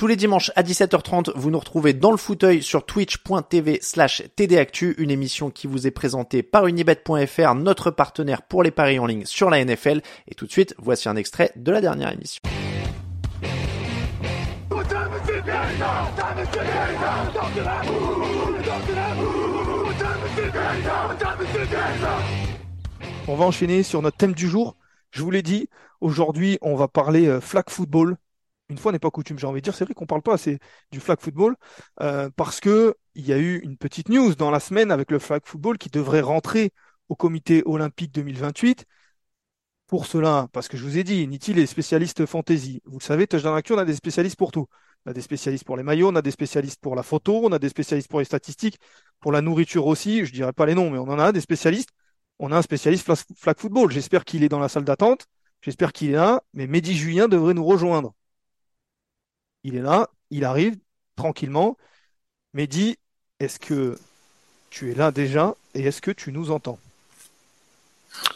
Tous les dimanches à 17h30, vous nous retrouvez dans le fauteuil sur twitch.tv slash tdactu, une émission qui vous est présentée par unibet.fr, notre partenaire pour les paris en ligne sur la NFL. Et tout de suite, voici un extrait de la dernière émission. On va enchaîner sur notre thème du jour. Je vous l'ai dit, aujourd'hui, on va parler euh, flag football. Une fois n'est pas coutume, j'ai envie de dire. C'est vrai qu'on parle pas assez du flag football euh, parce que il y a eu une petite news dans la semaine avec le flag football qui devrait rentrer au comité olympique 2028. Pour cela, parce que je vous ai dit, Niti est spécialiste fantasy. Vous le savez, Touchdown Actu, on a des spécialistes pour tout. On a des spécialistes pour les maillots, on a des spécialistes pour la photo, on a des spécialistes pour les statistiques, pour la nourriture aussi. Je dirais pas les noms, mais on en a des spécialistes. On a un spécialiste flag flag football. J'espère qu'il est dans la salle d'attente. J'espère qu'il est là. Mais Mehdi Julien devrait nous rejoindre. Il est là, il arrive tranquillement. Mehdi, est-ce que tu es là déjà et est-ce que tu nous entends?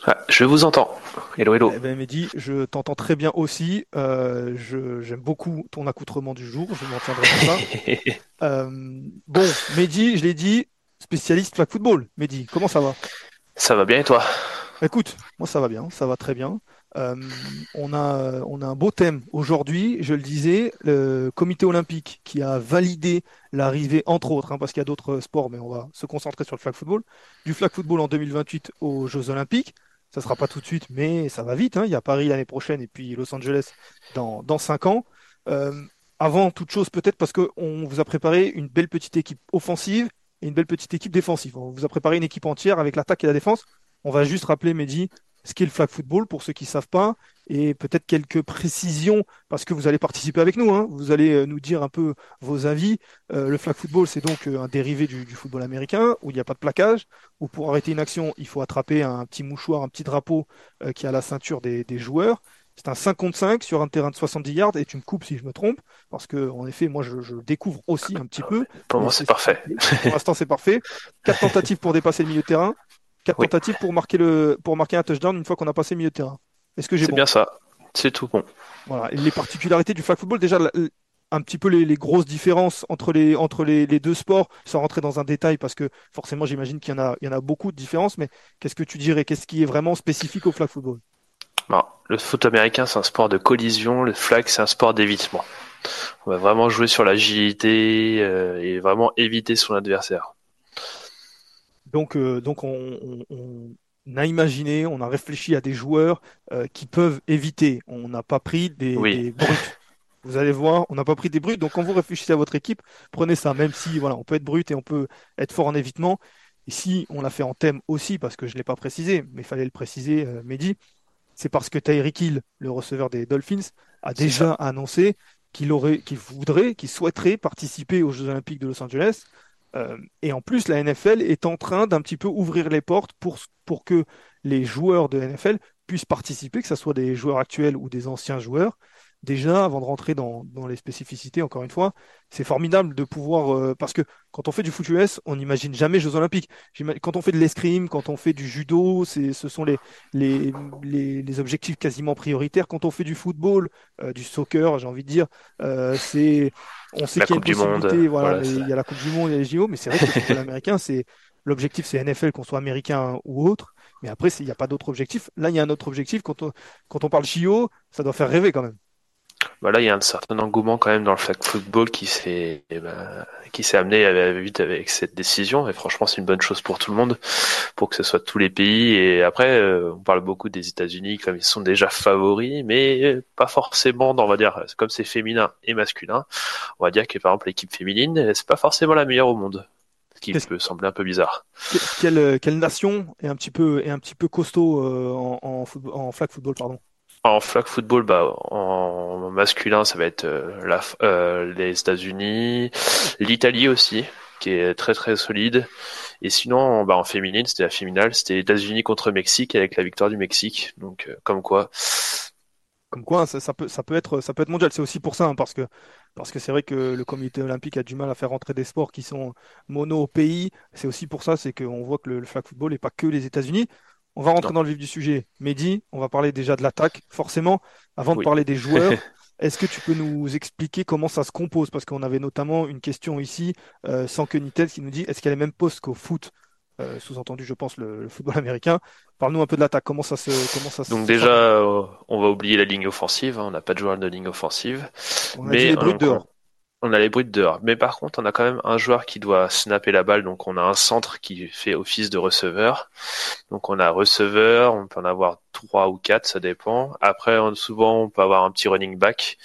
Ah, je vous entends. Hello, hello. Eh ben Mehdi, je t'entends très bien aussi. Euh, j'aime beaucoup ton accoutrement du jour. Je m'en tiendrai ça. Euh, bon, Mehdi, je l'ai dit, spécialiste flag football. Mehdi, comment ça va? Ça va bien et toi? Écoute, moi ça va bien, ça va très bien. Euh, on a, on a un beau thème aujourd'hui, je le disais, le comité olympique qui a validé l'arrivée, entre autres, hein, parce qu'il y a d'autres sports, mais on va se concentrer sur le flag football, du flag football en 2028 aux Jeux olympiques. Ça sera pas tout de suite, mais ça va vite. hein. Il y a Paris l'année prochaine et puis Los Angeles dans, dans cinq ans. Euh, avant toute chose, peut-être parce qu'on vous a préparé une belle petite équipe offensive et une belle petite équipe défensive. On vous a préparé une équipe entière avec l'attaque et la défense. On va juste rappeler, Mehdi, ce qu'est le flag football pour ceux qui ne savent pas et peut-être quelques précisions parce que vous allez participer avec nous. hein. Vous allez euh, nous dire un peu vos avis. Euh, le flag football, c'est donc euh, un dérivé du, du football américain où il n'y a pas de plaquage, où pour arrêter une action, il faut attraper un petit mouchoir, un petit drapeau euh, qui à la ceinture des, des joueurs. C'est un 5 contre 5 sur un terrain de 70 yards et tu me coupes si je me trompe parce que en effet, moi je, je découvre aussi un petit peu. Pour moi, c'est parfait. Pour l'instant, c'est parfait. Quatre tentatives pour dépasser le milieu de terrain. Quatre Oui. tentatives pour marquer le, pour marquer un touchdown une fois qu'on a passé le milieu de terrain. Est-ce que j'ai C'est bon? bien ça. C'est tout bon. Voilà. Et les particularités du flag football, déjà, un petit peu les, les grosses différences entre les, entre les, les deux sports, sans rentrer dans un détail, parce que forcément, j'imagine qu'il y en a, il y en a beaucoup de différences, mais qu'est-ce que tu dirais? Qu'est-ce qui est vraiment spécifique au flag football? Bon, le foot américain, c'est un sport de collision. Le flag, c'est un sport d'évitement. On va vraiment jouer sur l'agilité euh, et vraiment éviter son adversaire. Donc, euh, donc on, on- on a imaginé, on a réfléchi à des joueurs euh, qui peuvent éviter. On n'a pas pris des, Oui. des brutes. Vous allez voir, on n'a pas pris des brutes. Donc, quand vous réfléchissez à votre équipe, prenez ça. Même si, voilà, on peut être brut et on peut être fort en évitement. Ici, on l'a fait en thème aussi parce que je l'ai pas précisé, mais il fallait le préciser, euh, Mehdi. C'est parce que Tyreek Hill, le receveur des Dolphins, a déjà annoncé qu'il aurait, qu'il voudrait, qu'il souhaiterait participer aux Jeux Olympiques de Los Angeles. Euh, et en plus, la NFL est en train d'un petit peu ouvrir les portes pour, pour que les joueurs de NFL puissent participer, que ce soit des joueurs actuels ou des anciens joueurs. Déjà, avant de rentrer dans, dans les spécificités, encore une fois, c'est formidable de pouvoir, euh, parce que quand on fait du foot US, on n'imagine jamais Jeux Olympiques. Quand on fait de l'escrime, quand on fait du judo, c'est, ce sont les, les, les, les objectifs quasiment prioritaires. Quand on fait du football, euh, du soccer, j'ai envie de dire, euh, c'est, on sait qu'il y a une Monde, possibilité, voilà, il y a la Coupe du Monde, il y a les JO, mais c'est vrai que le football américain, c'est, l'objectif c'est NFL, qu'on soit américain ou autre. Mais après, il n'y a pas d'autre objectif. Là, il y a un autre objectif. Quand on, quand on parle JO, ça doit faire rêver quand même. Bah là, il y a un certain engouement quand même dans le flag football qui s'est eh ben, qui s'est amené vite avec cette décision. Et franchement, c'est une bonne chose pour tout le monde, pour que ce soit tous les pays. Et après, euh, on parle beaucoup des États-Unis comme ils sont déjà favoris, mais pas forcément. On va dire, comme c'est féminin et masculin, on va dire que par exemple l'équipe féminine, c'est pas forcément la meilleure au monde ce qui peut sembler un peu bizarre. Quelle, quelle nation est un petit peu, est un petit peu costaud euh, en, en, en, flag football pardon? En flag football, bah, en masculin, ça va être euh, euh, les États-Unis, l'Italie aussi, qui est très très solide. Et sinon, bah, en féminine, c'était la finale, c'était États-Unis contre Mexique avec la victoire du Mexique. Donc, euh, comme quoi. Comme quoi, ça, ça, peut, ça peut être, ça peut être mondial. C'est aussi pour ça, hein, parce que parce que c'est vrai que le comité olympique a du mal à faire rentrer des sports qui sont mono au pays. C'est aussi pour ça, c'est qu'on voit que le, le flag football n'est pas que les États-Unis. On va rentrer dans le vif du sujet. Mehdi, on va parler déjà de l'attaque. Forcément, avant de parler des joueurs, est-ce que tu peux nous expliquer comment ça se compose? Parce qu'on avait notamment une question ici, euh, sans que Nitel, qui nous dit est-ce qu'elle est même poste qu'au foot? Euh, Sous-entendu, je pense, le, football américain. Parle-nous un peu de l'attaque. Comment ça se. Comment ça Donc, déjà, euh, on va oublier la ligne offensive. Hein. On n'a pas de joueur de ligne offensive. On a mais les brutes dehors on a les bruits dehors. Mais par contre, on a quand même un joueur qui doit snapper la balle. Donc, on a un centre qui fait office de receveur. Donc, on a receveur. On peut en avoir trois ou quatre, ça dépend. Après, souvent, on peut avoir un petit running back,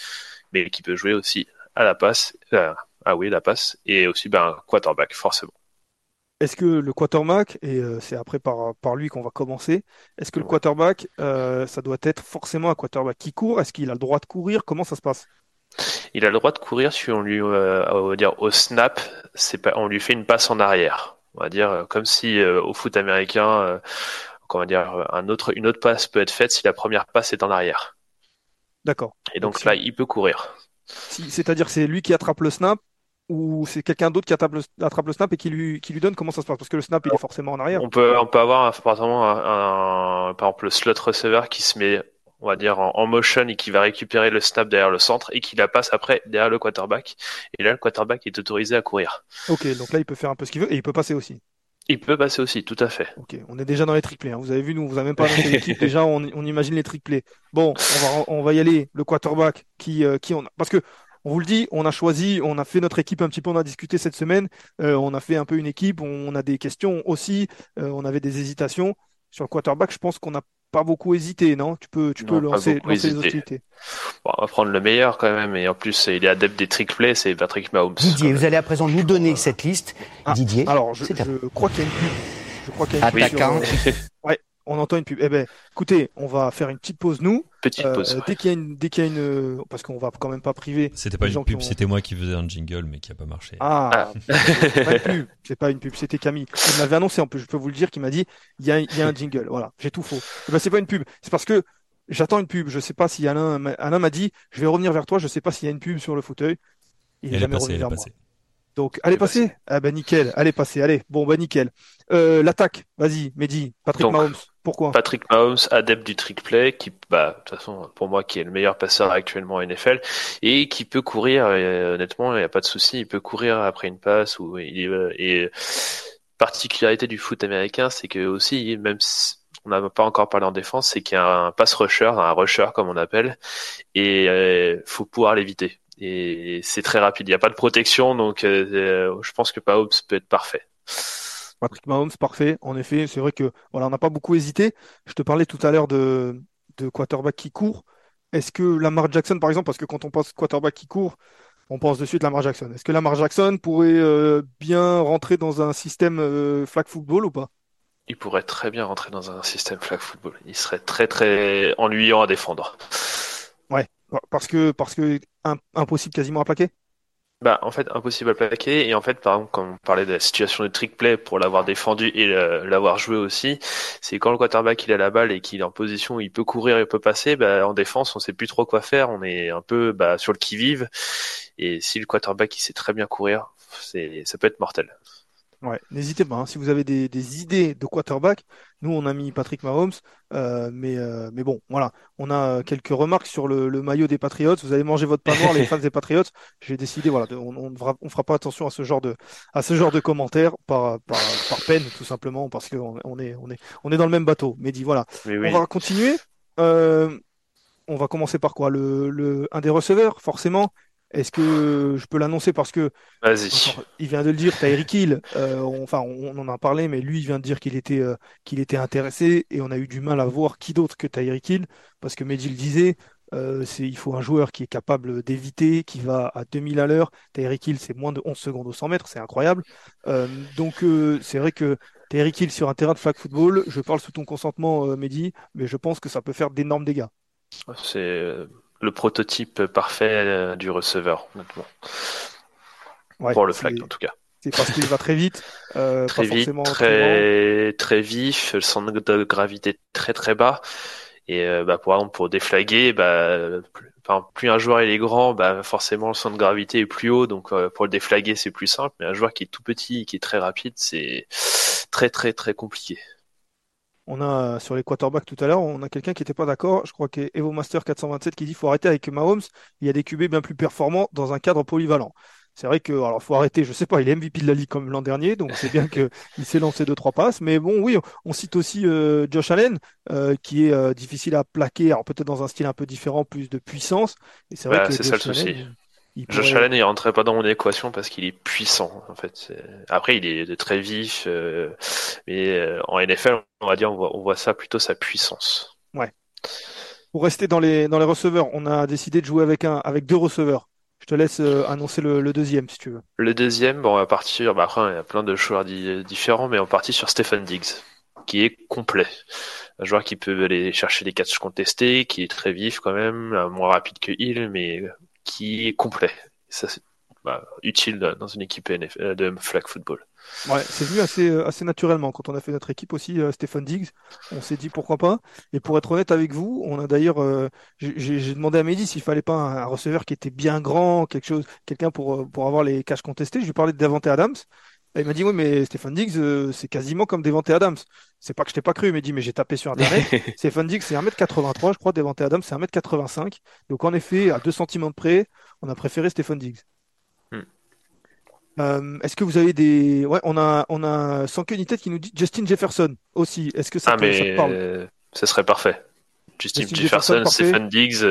mais qui peut jouer aussi à la passe. Euh, ah oui, la passe. Et aussi, ben, un quarterback, forcément. Est-ce que le quarterback, et euh, c'est après par, par lui qu'on va commencer, est-ce que le quarterback, euh, ça doit être forcément un quarterback qui court? Est-ce qu'il a le droit de courir? Comment ça se passe? Il a le droit de courir si on lui, euh, on va dire au snap, c'est pas, on lui fait une passe en arrière. On va dire euh, comme si euh, au foot américain, comment dire, un autre, une autre passe peut être faite si la première passe est en arrière. D'accord. Et donc, là, il peut courir. Si, c'est-à-dire c'est lui qui attrape le snap ou c'est quelqu'un d'autre qui attrape le, attrape le, snap et qui lui, qui lui donne comment ça se passe? Parce que le snap, il est forcément en arrière. On peut, on peut avoir par exemple un, par exemple le slot receiver qui se met on va dire en, motion et qui va récupérer le snap derrière le centre et qui la passe après derrière le quarterback. Et là, le quarterback est autorisé à courir. Ok, donc là, il peut faire un peu ce qu'il veut et il peut passer aussi. Il peut passer aussi, tout à fait. Ok, on est déjà dans les triplés. Hein. Vous avez vu, nous, vous avez même pas annoncé l'équipe. déjà, on, imagine les triplés. Bon, on va, on va y aller. Le quarterback qui, euh, qui on a... Parce que, on vous le dit, on a choisi, on a fait notre équipe un petit peu, on a discuté cette semaine. Euh, on a fait un peu une équipe. On a des questions aussi. Euh, on avait des hésitations. Sur le quarterback, je pense qu'on n'a pas beaucoup hésité, non? Tu peux, tu peux lancer, les hostilités. Bon, on va prendre le meilleur quand même, et en plus, il est adepte des trick plays, c'est Patrick Mahomes. Didier, vous allez à présent nous donner cette liste. Ah, Didier. Alors, je, je crois qu'il y a une pub. Je crois qu'il y a une Attaquant. Pub ouais, on entend une pub. Eh ben, écoutez, on va faire une petite pause nous. Petite euh, pause. Dès qu'il y a une, dès qu'il y a une, parce qu'on va quand même pas priver. C'était pas une pub, c'était moi qui faisais un jingle, mais qui a pas marché. Ah, ah. c'est pas une pub, c'est pas une pub, c'était Camille. Il m'avait annoncé, en plus, je peux vous le dire, qu'il m'a dit, il y a, il y a un jingle. Voilà, j'ai tout faux. Eh ben, c'est pas une pub, c'est parce que j'attends une pub. Je sais pas si Alain, Alain m'a dit, je vais revenir vers toi. Je sais pas s'il y a une pub sur le fauteuil. Il est jamais revenu vers moi. Donc, allez passer. Ah ben nickel, allez passer, allez. Bon bah nickel. Euh, L'attaque, vas-y, Mehdi, Patrick Mahomes. Pourquoi? Patrick Mahomes, adepte du trick play, qui, bah, de toute façon, pour moi, qui est le meilleur passeur actuellement en NFL, et qui peut courir, euh, honnêtement, il n'y a pas de souci, il peut courir après une passe, ou il est, et particularité du foot américain, c'est que aussi, même si on n'a pas encore parlé en défense, c'est qu'il y a un pass rusher, un rusher comme on appelle, et euh, faut pouvoir l'éviter. Et c'est très rapide, il n'y a pas de protection, donc euh, je pense que Mahomes peut être parfait. Patrick Mahomes, parfait. En effet, c'est vrai que voilà, on n'a pas beaucoup hésité. Je te parlais tout à l'heure de, de quarterback qui court. Est-ce que Lamar Jackson, par exemple, parce que quand on pense quarterback qui court, on pense de suite Lamar Jackson. Est-ce que Lamar Jackson pourrait euh, bien rentrer dans un système euh, flag football ou pas? Il pourrait très bien rentrer dans un système flag football. Il serait très très ennuyant à défendre. Ouais, parce que parce que impossible quasiment à plaquer. Bah, en fait, impossible à plaquer. Et en fait, par exemple, quand on parlait de la situation de trick play pour l'avoir défendu et l'avoir joué aussi, c'est quand le quarterback il a la balle et qu'il est en position où il peut courir et peut passer, bah, en défense, on sait plus trop quoi faire. On est un peu bah, sur le qui-vive. Et si le quarterback il sait très bien courir, c'est ça peut être mortel. Ouais, n'hésitez pas. Hein, si vous avez des, des, idées de quarterback, nous on a mis Patrick Mahomes, euh, mais euh, mais bon, voilà, on a quelques remarques sur le, le, maillot des Patriots. Vous allez manger votre pain noir, les fans des Patriots. J'ai décidé, voilà, on, on, fera, on fera pas attention à ce genre de à ce genre de commentaires par par, par peine, tout simplement, parce qu'on on est on est on est dans le même bateau. Mais dit voilà, on va continuer. Euh, on va commencer par quoi? Le, le, Un des receveurs, forcément. Est-ce que je peux l'annoncer? Parce que il vient de le dire, Tyreek Hill. Euh, enfin, on, en a parlé, mais lui, il vient de dire qu'il était, euh, qu'il était intéressé et on a eu du mal à voir qui d'autre que Tyreek Hill parce que Mehdi le disait. Euh, c'est, il faut un joueur qui est capable d'éviter, qui va à 2000 à l'heure. Tyreek Hill, c'est moins de 11 secondes au 100 mètres, c'est incroyable. donc, c'est vrai que Tyreek Hill sur un terrain de flag football, je parle sous ton consentement, Mehdi, mais je pense que ça peut faire d'énormes dégâts. C'est le prototype parfait euh, du receveur, honnêtement. Pour le flag, en tout cas. C'est parce qu'il va très vite. Euh, très vite, très, très, vif, le centre de gravité très très bas. Et euh, bah, pour exemple, pour déflaguer, bah, plus, un joueur est grand, bah, forcément le centre de gravité est plus haut. Donc pour le déflaguer, c'est plus simple. Mais un joueur qui est tout petit, qui est très rapide, c'est très très très compliqué. On a sur les quarterbacks tout à l'heure, on a quelqu'un qui n'était pas d'accord. Je crois que Evo Master 427 qui dit faut arrêter avec Mahomes. Il y a des QB bien plus performants dans un cadre polyvalent. C'est vrai que, alors, faut arrêter, je sais pas, il est MVP de la ligue comme l'an dernier, donc c'est bien qu'il s'est lancé deux, trois passes. Mais bon, oui, on cite aussi euh, Josh Allen, euh, qui est euh, difficile à plaquer, alors peut-être dans un style un peu différent, plus de puissance. Et c'est vrai bah, que c'est ça le souci. Josh Allen, il rentrait pas dans mon équation parce qu'il est puissant. En fait, après, il est très vif, euh, mais euh, en NFL, on va dire, on voit, ça plutôt sa puissance. Ouais. Pour rester dans les dans les receveurs, on a décidé de jouer avec un avec deux receveurs. Je te laisse euh, annoncer le, deuxième si tu veux. Le deuxième, bon, on va partir. Bah, après, il y a plein de joueurs différents, mais on partit sur Stephen Diggs, qui est complet. Un joueur qui peut aller chercher des catchs contestés, qui est très vif quand même, moins rapide que Hill, mais qui est complet. ça, c'est bah, utile dans une équipe euh, de flag football. Ouais, c'est venu assez, euh, assez naturellement quand on a fait notre équipe aussi, euh, Stéphane Diggs. On s'est dit pourquoi pas. Et pour être honnête avec vous, on a d'ailleurs, j'ai demandé à Mehdi s'il fallait pas un, receveur qui était bien grand, quelque chose, quelqu'un pour, pour avoir les caches contestés. Je lui parlais de Adams. Et il m'a dit oui mais Stéphane Diggs c'est quasiment comme Devante Adams. C'est pas que je t'ai pas cru, il m'a dit mais j'ai tapé sur internet. Stéphane Diggs c'est 1m83 je crois, Devante Adams c'est 1m85. Donc en effet à 2 cm de près, on a préféré Stéphane Diggs. Hmm. Euh, est-ce que vous avez des ouais on a on a sans queue ni tête qui nous dit Justin Jefferson aussi. Est-ce que ça, ah, te, mais... parle? Ça serait parfait. Justin, Jefferson, Stephen Diggs,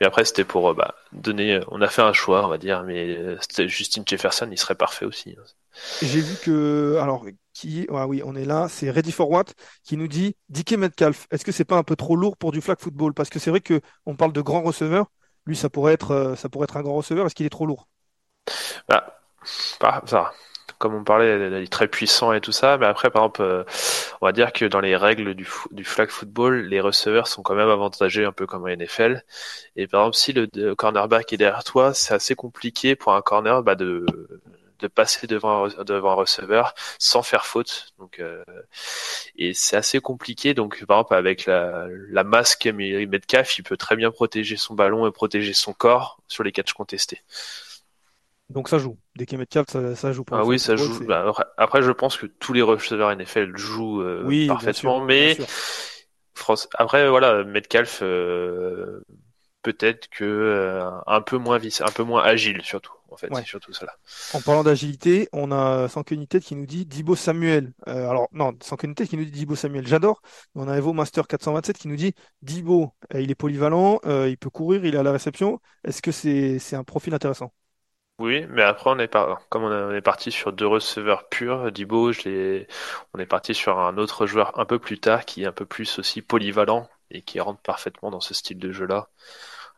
mais après c'était pour euh, bah, donner. On a fait un choix, on va dire, mais euh, Justin Jefferson, il serait parfait aussi. Hein. J'ai vu que, alors, qui, ah oui, on est là, c'est Ready for What qui nous dit DK Metcalf. Est-ce que c'est pas un peu trop lourd pour du flag football? Parce que c'est vrai que on parle de grand receveur. Lui, ça pourrait être, euh, ça pourrait être un grand receveur. Est-ce qu'il est trop lourd? Bah, bah, ça comme on parlait, il est très puissant et tout ça, mais après, par exemple, euh, on va dire que dans les règles du, du flag football, les receveurs sont quand même avantagés un peu comme en NFL. Et par exemple, si le, cornerback est derrière toi, c'est assez compliqué pour un corner bah, de passer devant devant un receveur sans faire faute. Donc euh, et c'est assez compliqué. Donc par exemple avec la la masque Metcalf, il peut très bien protéger son ballon et protéger son corps sur les catchs contestés. Donc ça joue. Dès qu'il met ça, ça joue. ah oui, ça joue. Bah, après, je pense que tous les receveurs NFL jouent euh, parfaitement, mais France... après, voilà, Metcalf, euh, peut-être que euh, un peu moins vis... un peu moins agile surtout. En fait, c'est surtout cela. En parlant d'agilité, on a sans tête qui nous dit Dibo Samuel. alors non, sans tête qui nous dit Dibo Samuel. J'adore. On a Evo Master 427 qui nous dit Dibo, il est polyvalent, il peut courir, il est à la réception. Est-ce que c'est c'est un profil intéressant? Oui, mais après on est par... comme on est parti sur deux receveurs purs, Dibo, je on est parti sur un autre joueur un peu plus tard qui est un peu plus aussi polyvalent et qui rentre parfaitement dans ce style de jeu-là.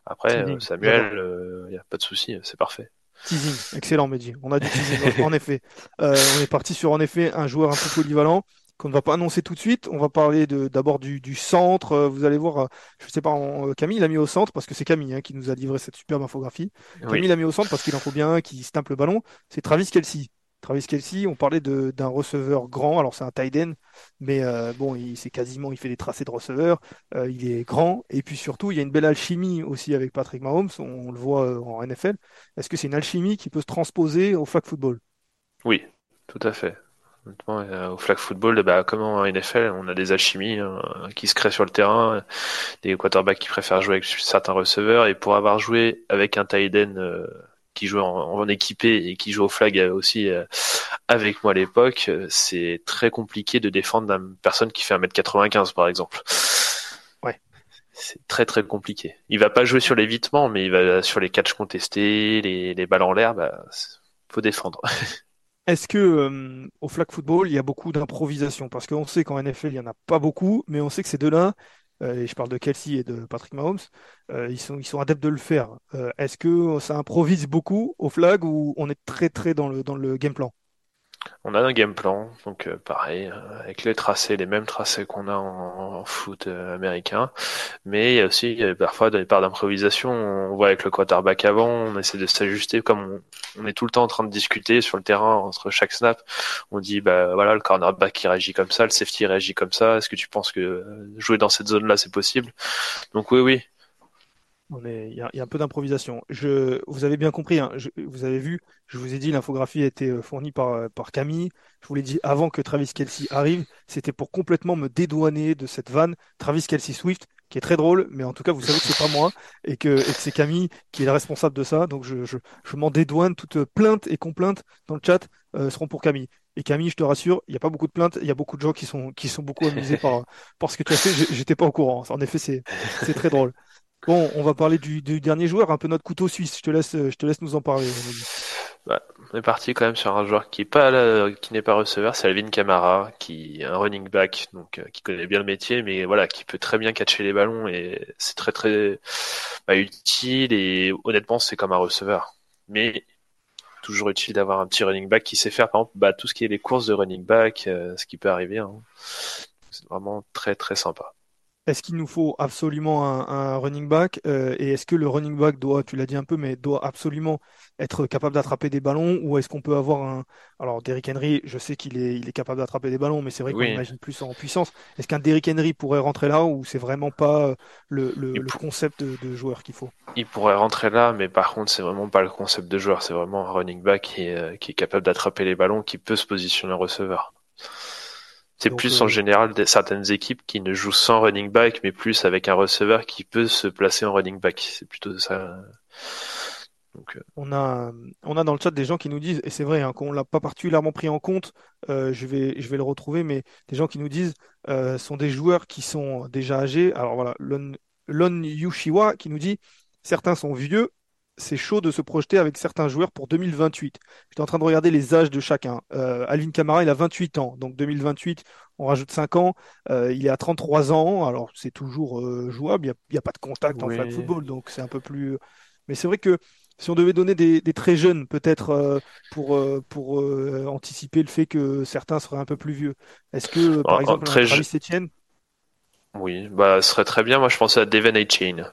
Après, euh, Samuel, il euh, n'y a pas de souci, c'est parfait. Teasing, excellent Mehdi. On a du teasing, en effet. Euh, on est parti sur en effet un joueur un peu polyvalent qu'on ne va pas annoncer tout de suite. On va parler d'abord du, du, centre. Euh, vous allez voir, euh, je sais pas, euh, Camille l'a mis au centre parce que c'est Camille hein, qui nous a livré cette superbe infographie. Camille l'a mis au centre parce qu'il en faut bien un qui se le ballon. C'est Travis Kelsey. Travis Kelsey, on parlait d'un receveur grand, alors c'est un tight end, mais bon, il c'est quasiment, il fait des tracés de receveur, il est grand, et puis surtout, il y a une belle alchimie aussi avec Patrick Mahomes, on, le voit en NFL. Est-ce que c'est une alchimie qui peut se transposer au flag football? Oui, tout à fait. Euh, au flag football, bah, comme en NFL, on a des alchimies hein, qui se créent sur le terrain, des quarterbacks qui préfèrent jouer avec certains receveurs, et pour avoir joué avec un tight end euh, qui joue en, équipé et qui joue au flag aussi euh, avec moi à l'époque, c'est très compliqué de défendre une personne qui fait 1m95 par exemple. Ouais. c'est très très compliqué. Il va pas jouer sur l'évitement, mais il va sur les catchs contestés, les, les balles en l'air, bah, faut défendre. Est-ce que euh, au flag football, il y a beaucoup d'improvisation? Parce qu'on sait qu'en NFL, il n'y en a pas beaucoup, mais on sait que ces deux-là, euh, et je parle de Kelsey et de Patrick Mahomes, euh, ils, sont, ils sont adeptes de le faire. Est-ce que ça improvise beaucoup au flag ou on est très très dans le, dans le game plan? On a un game plan, donc euh, pareil, euh, avec les tracés, les mêmes tracés qu'on a en, foot euh, américain, mais il y a aussi parfois des parts d'improvisation. On voit avec le quarterback avant, on essaie de s'ajuster comme on, est tout le temps en train de discuter sur le terrain entre chaque snap. On dit bah voilà le cornerback qui réagit comme ça, le safety réagit comme ça. Est-ce que tu penses que jouer dans cette zone-là c'est possible? Donc oui oui, il y, a, un peu d'improvisation. Je, vous avez bien compris, hein, vous avez vu, je vous ai dit, l'infographie a été euh, fournie par, euh, par Camille. Je vous l'ai dit avant que Travis Kelsey arrive, c'était pour complètement me dédouaner de cette vanne Travis Kelsey Swift, qui est très drôle, mais en tout cas, vous savez que c'est pas moi et que, c'est Camille qui est le responsable de ça. Donc, je, je, je m'en dédouane. Toute plainte et complainte dans le chat euh, seront pour Camille. Et Camille, je te rassure, il n'y a pas beaucoup de plaintes, il y a beaucoup de gens qui sont, qui sont beaucoup amusés par, par ce que tu as fait. J'étais pas au courant. En effet, c'est très drôle. Bon, on va parler du, dernier joueur, un peu notre couteau suisse. Je te laisse, laisse nous en parler. on est parti quand même sur un joueur pas qui n'est pas receveur, c'est Alvin Kamara, qui est un running back, euh, qui connaît bien le métier, mais voilà, qui peut très bien catcher les ballons et c'est très très bah, utile et honnêtement c'est comme un receveur. Mais toujours utile d'avoir un petit running back qui sait faire par exemple bah, tout ce qui est les courses de running back, euh, ce qui peut arriver. Hein. C'est vraiment très très sympa. Est-ce qu'il nous faut absolument un, running back euh, et est-ce que le running back doit, tu l'as dit un peu, mais doit absolument être capable d'attraper des ballons ou est-ce qu'on peut avoir un... Alors Derrick Henry, je sais qu'il est, il est capable d'attraper des ballons, mais c'est vrai qu'on imagine plus en puissance. Est-ce qu'un Derrick Henry pourrait rentrer là ou c'est vraiment pas le, concept de, joueur qu'il faut? Il pourrait rentrer là, mais par contre c'est vraiment pas le concept de joueur, c'est vraiment un running back qui est, euh, qui est capable d'attraper les ballons, qui peut se positionner en receveur. C'est plus en euh, général certaines équipes qui ne jouent sans running back, mais plus avec un receveur qui peut se placer en running back. C'est plutôt ça. Donc, euh, on, a, on a dans le chat des gens qui nous disent, et c'est vrai hein, qu'on l'a pas particulièrement pris en compte, euh, je, vais, je vais le retrouver, mais des gens qui nous disent sont des joueurs qui sont déjà âgés. Alors voilà, Lon, Lon Yushiwa qui nous dit certains sont vieux, c'est chaud de se projeter avec certains joueurs pour 2028. J'étais en train de regarder les âges de chacun. Euh, Alvin Kamara, il a 28 ans, donc 2028, on rajoute 5 ans. Euh, il est à 33 ans, alors c'est toujours euh, jouable, il n'y a, pas de contact en flag football, donc c'est un peu plus... Mais c'est vrai que si on devait donner des, très jeunes, peut-être pour, pour anticiper le fait que certains seraient un peu plus vieux, est-ce que, par exemple, Travis Etienne? Oui, bah, ce serait très bien. Moi, je pensais à Devin Chain.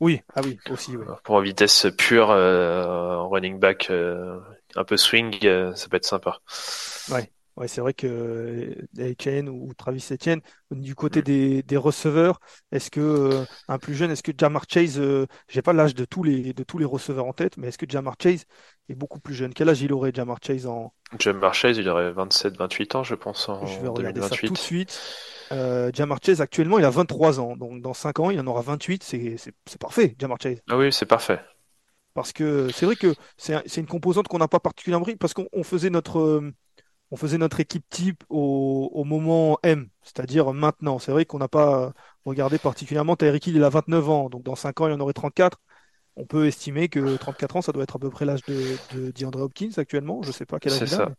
Oui, ah oui, aussi. Oui. Pour une vitesse pure, euh, running back, euh, un peu swing, euh, ça peut être sympa. Ouais, ouais c'est vrai que Etienne ou Travis Etienne, du côté mm. des, des receveurs, est-ce que un plus jeune, est-ce que Jamar Chase, j'ai pas l'âge de tous les de tous les receveurs en tête, mais est-ce que Jamar Chase est beaucoup plus jeune? Quel âge il aurait Jamar Chase en Jamar Chase, il aurait 27-28 ans, je pense en Je vais regarder ça tout de suite. Euh, Jamar Chase, actuellement, il a 23 ans. Donc, dans 5 ans, il en aura 28. C'est parfait, Jamar Chase. Ah oui, c'est parfait. Parce que c'est vrai que c'est une composante qu'on n'a pas particulièrement pris parce qu'on faisait notre. Euh, on faisait notre équipe type au, moment M, c'est-à-dire maintenant. C'est vrai qu'on n'a pas regardé particulièrement. Tyreek il a 29 ans, donc dans 5 ans, il en aurait 34. On peut estimer que 34 ans, ça doit être à peu près l'âge de, de DeAndre Hopkins actuellement. Je ne sais pas quel âge il a.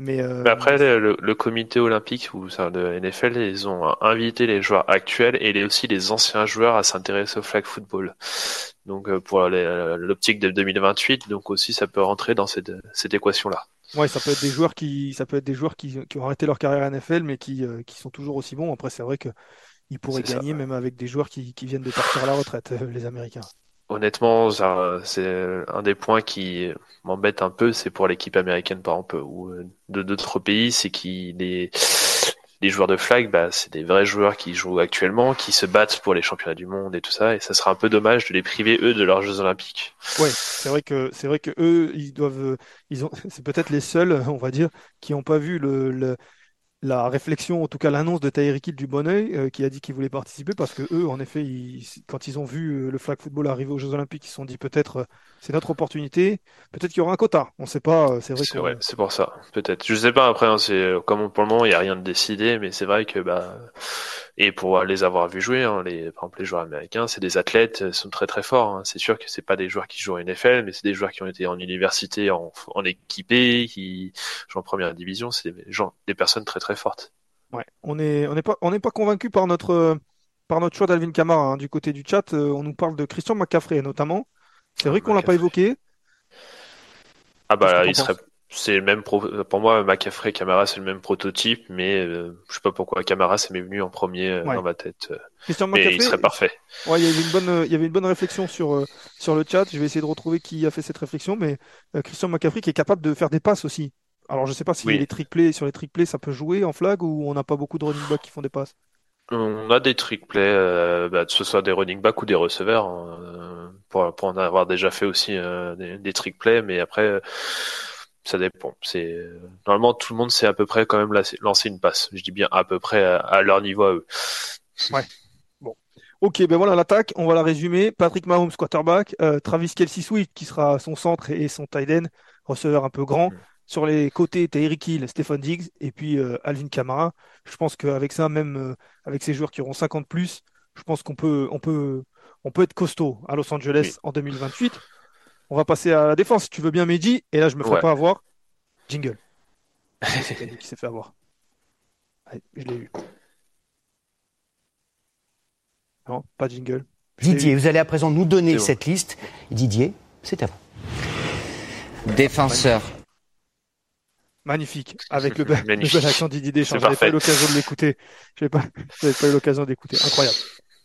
Mais, euh, après, le, comité olympique ou ça, de NFL, ils ont invité les joueurs actuels et aussi les anciens joueurs à s'intéresser au flag football. Donc euh, pour l'optique de 2028, donc aussi ça peut rentrer dans cette, cette équation-là. Ouais, ça peut être des joueurs qui, ça peut être des joueurs qui, qui ont arrêté leur carrière NFL, mais qui, euh, qui sont toujours aussi bons. Après, c'est vrai que ils pourraient gagner même avec des joueurs qui, qui viennent de partir à la retraite, les Américains. Honnêtement, c'est un des points qui m'embête un peu, c'est pour l'équipe américaine par exemple ou euh, de d'autres pays, c'est qu'il les les joueurs de flag, bah, c'est des vrais joueurs qui jouent actuellement, qui se battent pour les championnats du monde et tout ça, et ça sera un peu dommage de les priver eux de leurs Jeux Olympiques. Ouais, c'est vrai que c'est vrai que eux, ils doivent, ils ont, c'est peut-être les seuls, on va dire, qui n'ont pas vu le, le la réflexion, en tout cas l'annonce de Tyreek Hill du Bonneuil, euh, qui a dit qu'il voulait participer parce que eux, en effet, quand ils ont vu euh, le flag football arriver aux Jeux Olympiques, ils se sont dit peut-être euh, c'est notre opportunité, peut-être qu'il y aura un quota. On ne sait pas. c'est vrai. C'est pour ça, peut-être. Je sais pas. Après, hein, c'est comme pour le moment, il n'y a rien de décidé, mais c'est vrai que bah Et pour les avoir vus jouer, hein, les, par exemple les joueurs américains, c'est des athlètes, ils sont très très forts. Hein. C'est sûr que c'est pas des joueurs qui jouent en NFL, mais c'est des joueurs qui ont été en université, en, en équipé, qui jouent en première division. C'est des gens, des personnes très très fortes. Ouais, on est on n'est pas on n'est pas convaincu par notre par notre choix d'Alvin Kamara hein. du côté du chat. Euh, on nous parle de Christian McCaffrey notamment. C'est vrai qu'on l'a pas évoqué. Ah bah il serait c'est le même pour moi McCaffrey Camara c'est le même prototype mais euh, je sais pas pourquoi Camara ça m'est venu en premier euh, dans ma tête Christian mais il serait parfait. ouais il y avait une bonne il y avait une bonne réflexion sur sur le chat. Je vais essayer de retrouver qui a fait cette réflexion mais Christian McCaffrey qui est capable de faire des passes aussi. Alors je sais pas si les trick sur les trick plays ça peut jouer en flag ou on n'a pas beaucoup de running backs qui font des passes. On a des trick plays, euh, bah, que ce soit des running backs ou des receveurs, hein, pour, pour en avoir déjà fait aussi euh, des, des, trick plays, mais après, ça dépend. C'est normalement tout le monde sait à peu près quand même lancer une passe. Je dis bien à peu près à, leur niveau à eux. Ouais. Bon. Ok, ben voilà l'attaque. On va la résumer. Patrick Mahomes quarterback, euh, Travis Kelsey Swift qui sera son centre et son tight end, receveur un peu grand. Mm. Sur les côtés, t'as Eric Hill, Stephen Diggs et puis euh, Alvin Kamara. Je pense qu'avec ça, même euh, avec ces joueurs qui auront 50 plus, je pense qu'on peut, on peut, on peut être costaud à Los Angeles en 2028. On va passer à la défense, si tu veux bien, Mehdi. Et là, je me ferai pas avoir. Jingle. qui s'est fait avoir. je l'ai eu. Non, pas jingle. Didier, vous allez à présent nous donner cette liste. Didier, c'est à vous. Défenseur, Magnifique, avec le, bel, accent Didier Deschamps. J'avais pas eu l'occasion de l'écouter. J'avais pas, pas eu l'occasion d'écouter. Incroyable.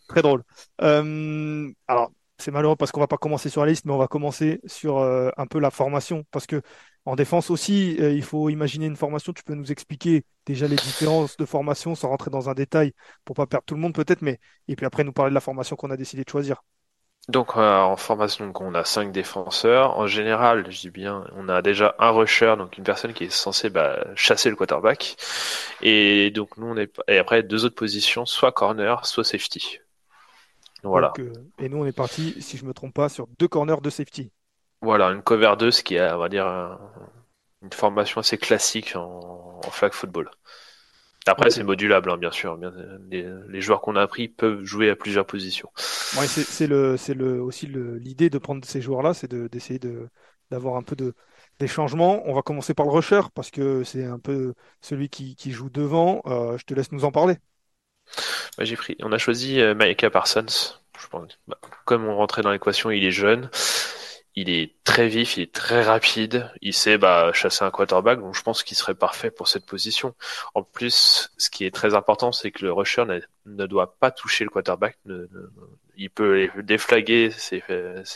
Très drôle. Euh, alors, c'est malheureux parce qu'on va pas commencer sur la liste, mais on va commencer sur euh, un peu la formation. Parce que en défense aussi, euh, il faut imaginer une formation. Tu peux nous expliquer déjà les différences de formation sans rentrer dans un détail pour pas perdre tout le monde peut-être, mais et puis après nous parler de la formation qu'on a décidé de choisir. Donc euh, en formation, on a cinq défenseurs. En général, je dis bien, on a déjà un rusher, donc une personne qui est censée bah, chasser le quarterback. Et donc nous, on est et après deux autres positions, soit corner, soit safety. Voilà. Euh, et nous, on est parti, si je me trompe pas, sur deux corners de safety. Voilà, une cover 2, ce qui est, on va dire, une formation assez classique en, en flag football. Après, c'est modulable, hein, bien sûr. Les, joueurs qu'on a pris peuvent jouer à plusieurs positions. Ouais, c'est le, c'est le aussi l'idée de prendre ces joueurs-là, c'est d'essayer de, d'avoir un peu de des changements. On va commencer par le rusher parce que c'est un peu celui qui, qui joue devant. Euh, je te laisse nous en parler. Pris. On a choisi euh, Parsons. Bah, comme on rentrait dans l'équation, il est jeune il est très vif, il est très rapide, il sait bah, chasser un quarterback, donc je pense qu'il serait parfait pour cette position. En plus, ce qui est très important, c'est que le rusher ne, doit pas toucher le quarterback. il peut déflaguer ses,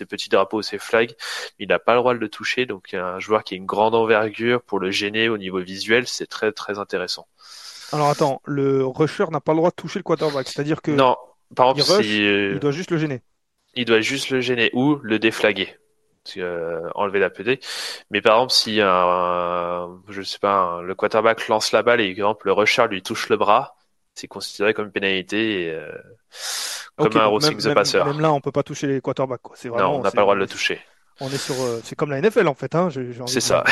petits drapeaux, ses flags, mais il n'a pas le droit de le toucher. Donc un joueur qui a une grande envergure pour le gêner au niveau visuel, c'est très très intéressant. Alors attends, le rusher n'a pas le droit de toucher le quarterback, c'est-à-dire que non, par exemple, il doit juste le gêner. Il doit juste le gêner ou le déflaguer. Euh, enlever la PD. Mais par exemple, si un, je sais pas, le quarterback lance la balle et par exemple le rusher lui touche le bras, c'est considéré comme une pénalité, euh, comme un rossing the passer. Même là, on peut pas toucher les quarterbacks. C'est vraiment, non, on n'a pas le droit de le toucher. On est sur, euh, c'est comme la NFL en fait. Hein, c'est ça.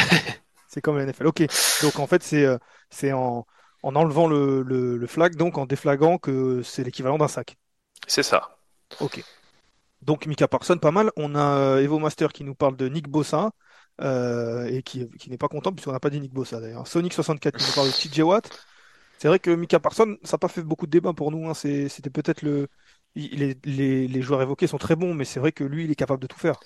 c'est comme la NFL. Ok. Donc en fait, c'est c'est en, en enlevant le, le, le flag, donc en déflaguant que c'est l'équivalent d'un sac. C'est ça. Ok. Donc Mika Parson, pas mal. On a euh, Evo Master qui nous parle de Nick Bossa euh, et qui, n'est pas content puisqu'on n'a pas dit Nick Bossa d'ailleurs. Sonic 64 qui nous parle de TJ Watt. C'est vrai que Mika Parson, ça n'a pas fait beaucoup de débats pour nous. Hein. C'était peut-être le. Les, les, joueurs évoqués sont très bons, mais c'est vrai que lui, il est capable de tout faire.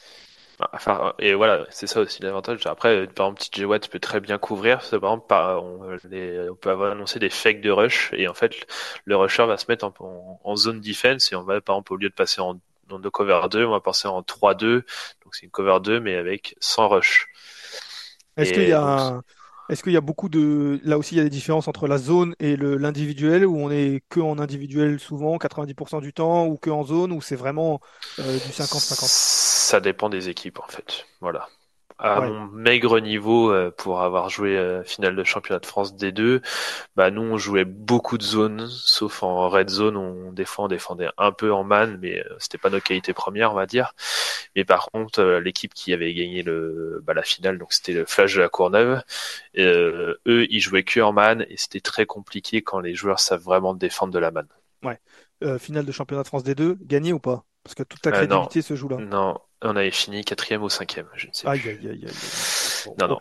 Enfin, et voilà, c'est ça aussi l'avantage. Après, par exemple, TJ Watt peut très bien couvrir. Par exemple, on, peut avoir annoncé des fakes de rush, et en fait, le rusher va se mettre en, en zone defense, et on va, par exemple, au lieu de passer en de cover 2, on va passer en 3-2. Donc c'est une cover 2 mais avec 100 rush. Est-ce qu'il y a est-ce qu'il y a beaucoup de là aussi il y a des différences entre la zone et l'individuel où on est que en individuel souvent 90% du temps ou que en zone où c'est vraiment euh, du 50-50 Ça dépend des équipes en fait. Voilà à mon maigre niveau euh, pour avoir joué euh, finale de championnat de France D2, bah nous on jouait beaucoup de zones, sauf en red zone on défend, on défendait un peu en man, mais euh, c'était pas notre qualité première on va dire. Mais par contre l'équipe qui avait gagné le bah, la finale, donc c'était le Flash de la Courneuve, eux ils jouaient que en man et c'était très compliqué quand les joueurs savent vraiment défendre de la man. Ouais. finale de championnat de France des deux, gagné ou pas? Parce que toute ta crédibilité se joue là. Non, on avait fini quatrième ou cinquième, je ne sais aïe, plus. Aïe, aïe, aïe, non, non.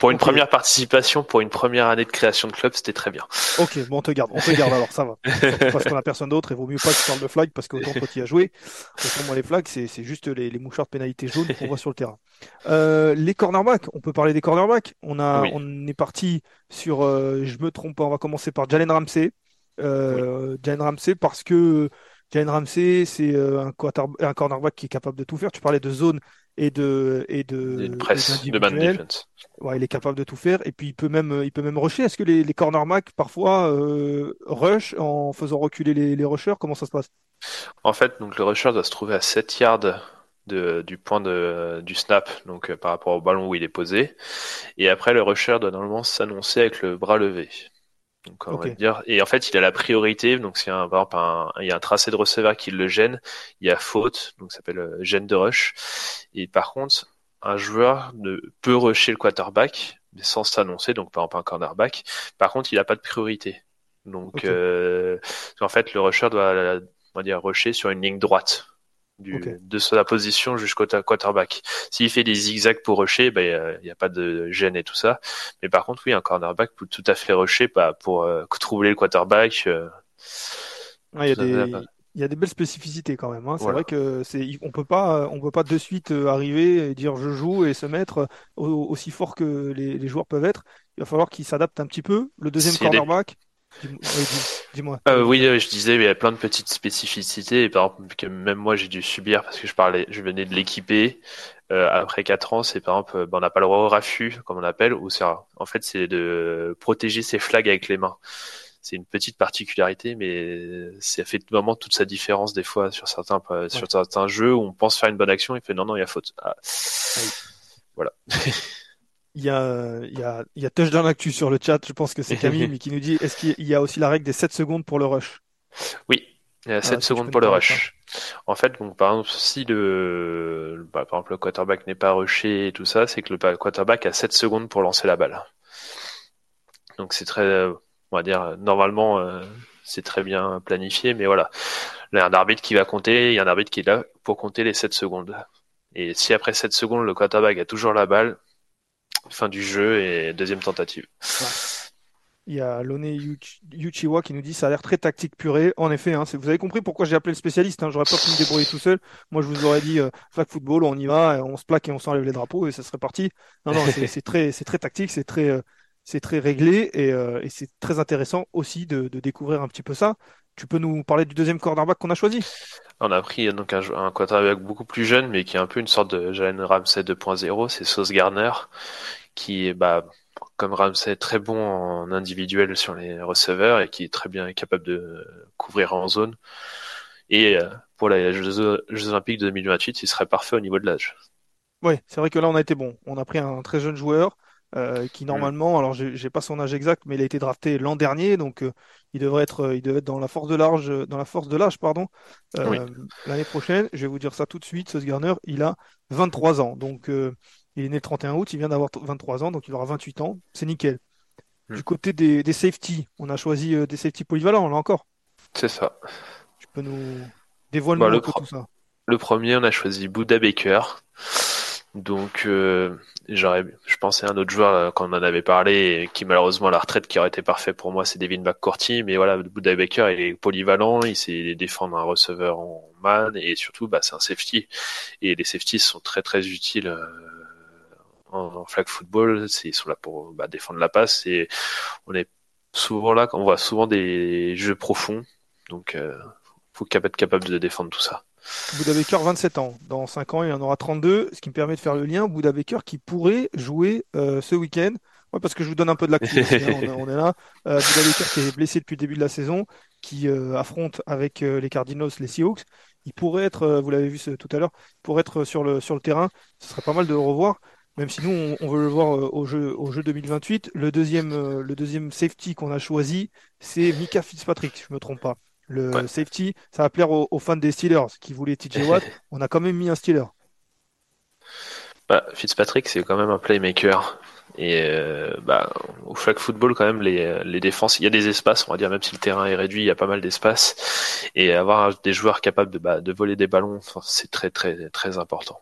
Pour une première participation, pour une première année de création de club, c'était très bien. Ok, bon, on te garde, on te garde alors, ça va. parce qu'on a personne d'autre, et vaut mieux pas que tu parles de flag, parce qu'autant tu y as joué. Autant moi, les flags, c'est juste les, les, mouchards de pénalité jaunes qu'on voit sur le terrain. Euh, les cornerbacks, on peut parler des cornerbacks. On, a, on est parti sur, euh, je me trompe pas, on va commencer par Jalen Ramsey. Euh, Jalen Ramsey, parce que Jalen Ramsey, c'est euh, un, un cornerback qui est capable de tout faire. Tu parlais de zone et de et de, de presse, de man defense. Ouais, il est capable de tout faire et puis il peut même il peut même rusher. Est-ce que les, les cornerbacks parfois euh, rush en faisant reculer les, les rushers? Comment ça se passe? En fait, donc le rusher doit se trouver à 7 yards de, du point de, du snap, donc euh, par rapport au ballon où il est posé. Et après, le rusher doit normalement s'annoncer avec le bras levé. Donc on va dire. Et en fait, il a la priorité. Donc c'est un, par exemple, il y a un tracé de receveur qui le gêne. Il y a faute, donc ça s'appelle euh, gêne de rush. Et par contre, un joueur ne peut rusher le quarterback, mais sans s'annoncer. Donc par exemple un cornerback. Par contre, il n'a pas de priorité. Donc euh, en fait, le rusher doit, on va dire, rusher sur une ligne droite de sa position jusqu'au quarterback. S'il fait des zigzags pour rusher, ben il n'y a, pas de gêne et tout ça. Mais par contre, oui, un cornerback peut tout à fait rusher bah, pour euh, troubler le quarterback. Euh, il y a des il y a des belles spécificités quand même. Hein. C'est vrai que c'est on peut pas on peut pas de suite euh, arriver et dire je joue et se mettre aussi fort que les, joueurs peuvent être. Il va falloir qu'ils s'adaptent un petit peu. Le deuxième cornerback. Dis-moi. Euh, oui, je disais, il y a plein de petites spécificités, et par exemple, que même moi j'ai dû subir parce que je parlais, je venais de l'équiper. Euh, après 4 ans, c'est par exemple, ben, on n'a pas le droit au raffut, comme on appelle, ou c'est, en fait, c'est de protéger ses flags avec les mains. C'est une petite particularité, mais ça fait vraiment toute sa différence des fois sur certains, sur certains jeux où on pense faire une bonne action, et fait non, non, il y a faute. Ah. Voilà. Il y a, il y a, il y a touchdown actu sur le chat. Je pense que c'est Camille mais qui nous dit est-ce qu'il y a aussi la règle des 7 secondes pour le rush? Oui, il y a 7 ah, secondes pour le rush. En fait, donc, par exemple, si le, bah, par exemple, le quarterback n'est pas rushé et tout ça, c'est que le quarterback a 7 secondes pour lancer la balle. Donc c'est très, on va dire, normalement, euh, c'est très bien planifié, mais voilà. Il y a un arbitre qui va compter, il y a un arbitre qui est là pour compter les 7 secondes. Et si après 7 secondes, le quarterback a toujours la balle, fin du jeu et deuxième tentative. Il y a Lone Yuchiwa qui nous dit ça a l'air très tactique purée. En effet, hein, vous avez compris pourquoi j'ai appelé le spécialiste. Hein, J'aurais pas pu me débrouiller tout seul. Moi, je vous aurais dit euh, flag football, on y va, on se plaque et on s'enlève les drapeaux et ça serait parti. Non, non, c'est très, c'est très tactique, c'est très, euh, c'est très réglé et, euh, et c'est très intéressant aussi de, de, découvrir un petit peu ça. Tu peux nous parler du deuxième cornerback qu'on a choisi? On a pris donc un, un quarterback beaucoup plus jeune, mais qui est un peu une sorte de Jalen Ramsey 2.0, c'est Sauce Garner, qui est bah, comme Ramsey très bon en individuel sur les receveurs et qui est très bien capable de couvrir en zone. Et euh, pour les Jeux, Olympiques de 2028, il serait parfait au niveau de l'âge. Oui, c'est vrai que là on a été bon. On a pris un très jeune joueur euh, qui mm. normalement, alors j'ai pas son âge exact, mais il a été drafté l'an dernier, donc euh, il devrait être, il devait être dans la force de l'âge, dans la force de l'âge, pardon, l'année prochaine. Je vais vous dire ça tout de suite. Sauce Garner, il a 23 ans, donc il est né le 31 août, il vient d'avoir 23 ans, donc il aura 28 ans. C'est nickel. Hmm. Du côté des, des safety, on a choisi euh, des safety polyvalents, là encore. C'est ça. Tu peux nous dévoiler bah, le tout ça. Le premier, on a choisi Buddha Baker. Donc, euh, j'aurais, je pensais à un autre joueur euh, quand on en avait parlé, qui malheureusement à la retraite, qui aurait été parfait pour moi, c'est Devin McCourty. Mais voilà, Buddha Baker, il est polyvalent, il sait défendre un receveur en man, et surtout, bah, c'est un safety. Et les safeties sont très très utiles en, flag football, ils sont là pour bah, défendre la passe et on est souvent là, on voit souvent des jeux profonds, donc euh, faut être capable de défendre tout ça. Bouda Baker, 27 ans. Dans 5 ans, il en aura 32, ce qui me permet de faire le lien. Bouda Baker qui pourrait jouer euh, ce week-end. Ouais, parce que je vous donne un peu de l'actu. Hein, on, est là. Euh, Bouda Baker qui est blessé depuis le début de la saison, qui euh, affronte avec les Cardinals les Seahawks. Il pourrait être, vous l'avez vu tout à l'heure, pourrait être sur le, sur le terrain. Ce serait pas mal de le revoir même si nous, on, veut le voir euh, au jeu, au jeu 2028. Le deuxième, euh, le deuxième safety qu'on a choisi, c'est Mika Fitzpatrick, si je ne me trompe pas. Le safety, ça va plaire aux, fans des Steelers qui voulaient TJ Watt. on a quand même mis un Steeler. Bah, Fitzpatrick, c'est quand même un playmaker. Et euh, bah, au flag football, quand même, les, les défenses, il y a des espaces, on va dire, même si le terrain est réduit, il y a pas mal d'espace. Et avoir des joueurs capables de, bah, de voler des ballons, c'est très, très, très important.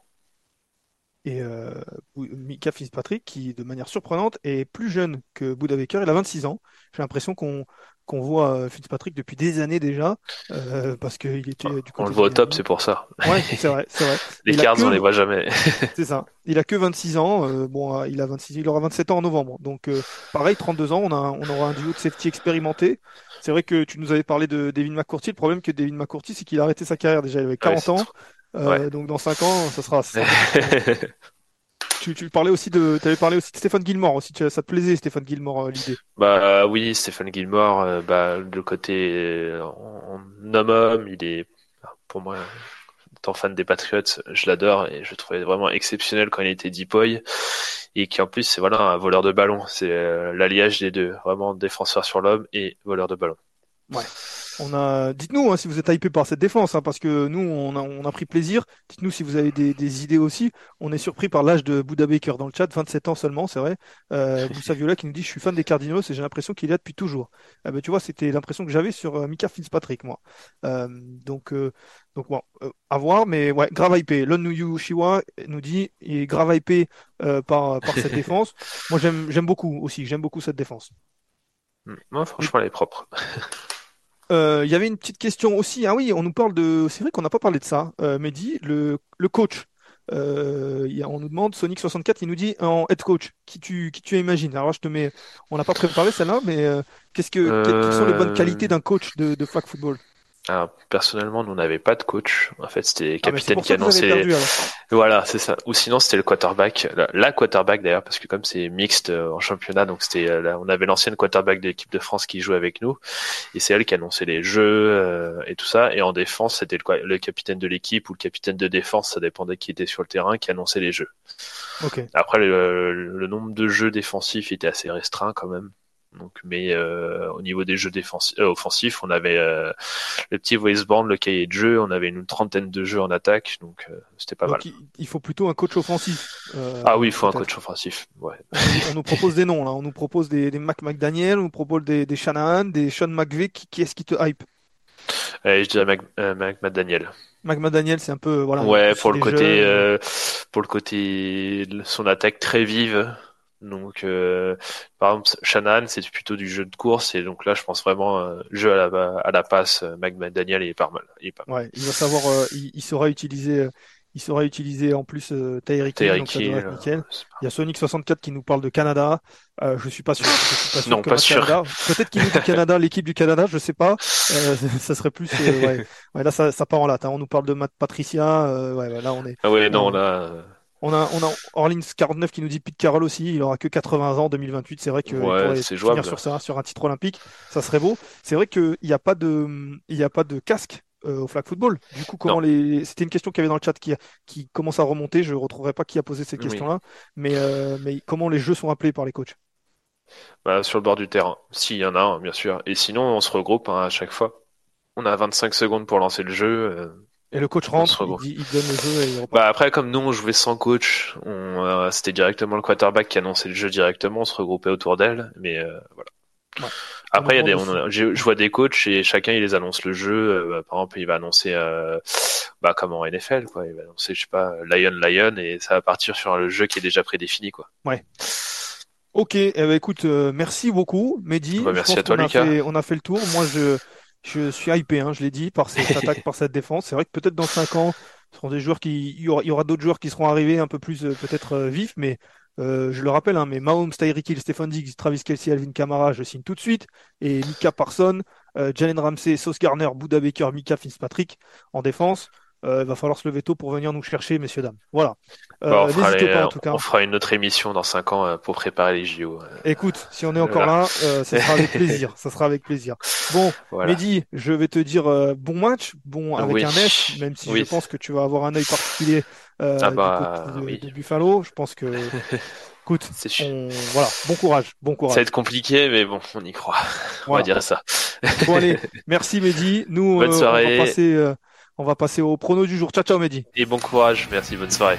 Et euh, Mika Fitzpatrick, qui de manière surprenante est plus jeune que Buda Baker, il a 26 ans. J'ai l'impression qu'on qu'on voit euh, Fitzpatrick depuis des années déjà, euh, parce qu'il était du On le voit au top, c'est pour ça. Ouais, c'est vrai, c'est vrai. les Cards, on les voit jamais. c'est ça. Il a que 26 ans. Euh, bon, il a 26, il aura 27 ans en novembre. Donc, pareil, 32 ans, on a, on aura un duo de safety expérimenté. C'est vrai que tu nous avais parlé de Devin McCourty. Le problème que Devin McCourty, c'est qu'il a arrêté sa carrière déjà. Il avait 40 ans. Donc, dans 5 ans, ça sera. tu, tu, parlais aussi de, avais parlé aussi de Stéphane Gilmore aussi. Ça te plaisait, Stéphane Gilmore, euh, l'idée? Bah oui, Stéphane Gilmore, euh, bah le côté euh, en homme-homme, il est pour moi étant fan des Patriots, je l'adore et je le trouvais vraiment exceptionnel quand il était deepoy et qui en plus c'est voilà un voleur de ballon, c'est l'alliage des deux, vraiment défenseur sur l'homme et voleur de ballon. Ouais. On a, dites-nous hein, si vous êtes hypé par cette défense, hein, parce que nous, on a, on a pris plaisir. Dites-nous si vous avez des, des, idées aussi. On est surpris par l'âge de Bouddha Baker dans le chat, 27 ans seulement, c'est vrai. Euh, Moussa Viola qui nous dit, je suis fan des Cardinals et j'ai l'impression qu'il est là depuis toujours. Eh ben, tu vois, c'était l'impression que j'avais sur euh, Mika Fitzpatrick, moi. Euh, donc, euh, donc bon, euh, à voir, mais ouais, grave hypé. Lon Shiwa nous dit, il est grave hypé par, par cette défense. Moi, j'aime, j'aime beaucoup aussi. J'aime beaucoup cette défense. Moi, franchement, elle est propre. Euh, il y avait une petite question aussi. Ah oui, on nous parle de. C'est vrai qu'on n'a pas parlé de ça. Euh, Mehdi, le, le coach. Euh, on nous demande Sonic 64, il nous dit en head coach qui tu qui tu imagines? Alors je te mets, on n'a pas préparé celle-là, mais euh, qu'est-ce que quelles sont les bonnes qualités d'un coach de, de flag football? Alors, personnellement, nous n'avait pas de coach. En fait, c'était le ah, capitaine qui annonçait. voilà, c'est ça. Ou sinon, c'était le quarterback, la, quarterback d'ailleurs, parce que comme c'est mixte euh, en championnat, donc c'était, euh, on avait l'ancienne quarterback de l'équipe de France qui jouait avec nous, et c'est elle qui annonçait les jeux euh, et tout ça. Et en défense, c'était le, le, capitaine de l'équipe ou le capitaine de défense, ça dépendait qui était sur le terrain, qui annonçait les jeux. Okay. Après, le, le nombre de jeux défensifs était assez restreint quand même. Donc, mais euh, au niveau des jeux défensifs, euh, offensifs, on avait euh, le petit Weisborn, le cahier de jeu, on avait une trentaine de jeux en attaque, donc c'était pas mal. Il faut plutôt un coach offensif. ah oui, il faut un coach offensif. Ouais. On, nous propose des noms là, on nous propose des, des Mac McDaniel, on nous propose des, des Shanahan, des Sean McVeigh. Qui, est-ce qui te hype? Je dirais Mac, Mac McDaniel. Mac McDaniel, c'est un peu voilà. Ouais, pour le côté, pour le côté, son attaque très vive. Donc, euh, par exemple, Shannon, c'est plutôt du jeu de course, et donc là, je pense vraiment euh, jeu à la, à la passe. Euh, Mag Daniel est pas mal. Il, est pas mal. Ouais, il va savoir, euh, il, il, saura utiliser, euh, il saura utiliser en plus euh, Tyreek Hill. Il y a Sonic 64 qui nous parle de Canada. je suis pas sûr. Je suis pas sûr non, pas sûr. Peut-être qu'il nous dit Canada, l'équipe du Canada, je sais pas. ça serait plus. ouais. ouais. là, ça, ça part en latte. Hein. On nous parle de Matt Patricia. ouais, là, on est. Ah ouais, non, là. On a, on a Orleans 49 qui nous dit Pete Carroll aussi, il aura que 80 ans en 2028. C'est vrai que ouais, c'est jouable. sur ça, sur un titre olympique, ça serait beau. C'est vrai qu'il n'y a pas de, il y a pas de casque euh, au flag football. Du coup, comment les, c'était une question qu'il y avait dans le chat qui, qui commence à remonter. Je ne retrouverai pas qui a posé cette question-là, mais, euh, mais comment les jeux sont appelés par les coachs? Bah, sur le bord du terrain, s'il y en a, un, bien sûr. Et sinon, on se regroupe hein, à chaque fois. On a 25 secondes pour lancer le jeu. Euh, et le coach rentre, il, il, donne le jeu et il repart. Bah après, comme nous on jouait sans coach, on, euh, c'était directement le quarterback qui annonçait le jeu directement, on se regroupait autour d'elle, mais euh, voilà. Ouais. Après, il y a des, on, je vois des coachs et chacun il les annonce le jeu. Euh, par exemple, il va annoncer, euh, bah comme en NFL, quoi. Il va annoncer, je sais pas, Lion Lion et ça va partir sur le jeu qui est déjà prédéfini, quoi. Ouais. Ok, eh ben, écoute, euh, merci beaucoup, Mehdi. Bah, merci à toi, Lucas. on a fait le tour. Moi, je je suis hypé, hein, je l'ai dit, par cette attaque, par cette défense. C'est vrai que peut-être dans 5 ans, ce seront des joueurs qui, il y aura, d'autres joueurs qui seront arrivés un peu plus euh, peut-être euh, vifs, mais euh, je le rappelle, hein, mais Mahomes, Tyreek Hill, Stephen Diggs, Travis Kelsey, Alvin Kamara, je signe tout de suite, et Mika Parson, Jalen Ramsey, Sauce Garner, Buda Baker, Mika Fitzpatrick en défense. Euh, il va falloir se lever tôt pour venir nous chercher, messieurs, dames. Voilà. Euh, on, fera pas, en tout cas. on fera une autre émission dans 5 ans euh, pour préparer les JO. Écoute, si on est encore là, ça sera avec plaisir. ça sera avec plaisir. Bon, Mehdi, je vais te dire bon match, bon avec un S, même si je pense que tu vas avoir un œil particulier ah bah, de, Buffalo. Je pense que Écoute, on... voilà, bon courage, bon courage. Ça va être compliqué, mais bon, on y croit. On va dire ça. bon allez, merci Mehdi. Nous, Bonne soirée. on va passer on va passer au prono du jour. Ciao, ciao, Mehdi. Et bon courage. Merci. Bonne soirée.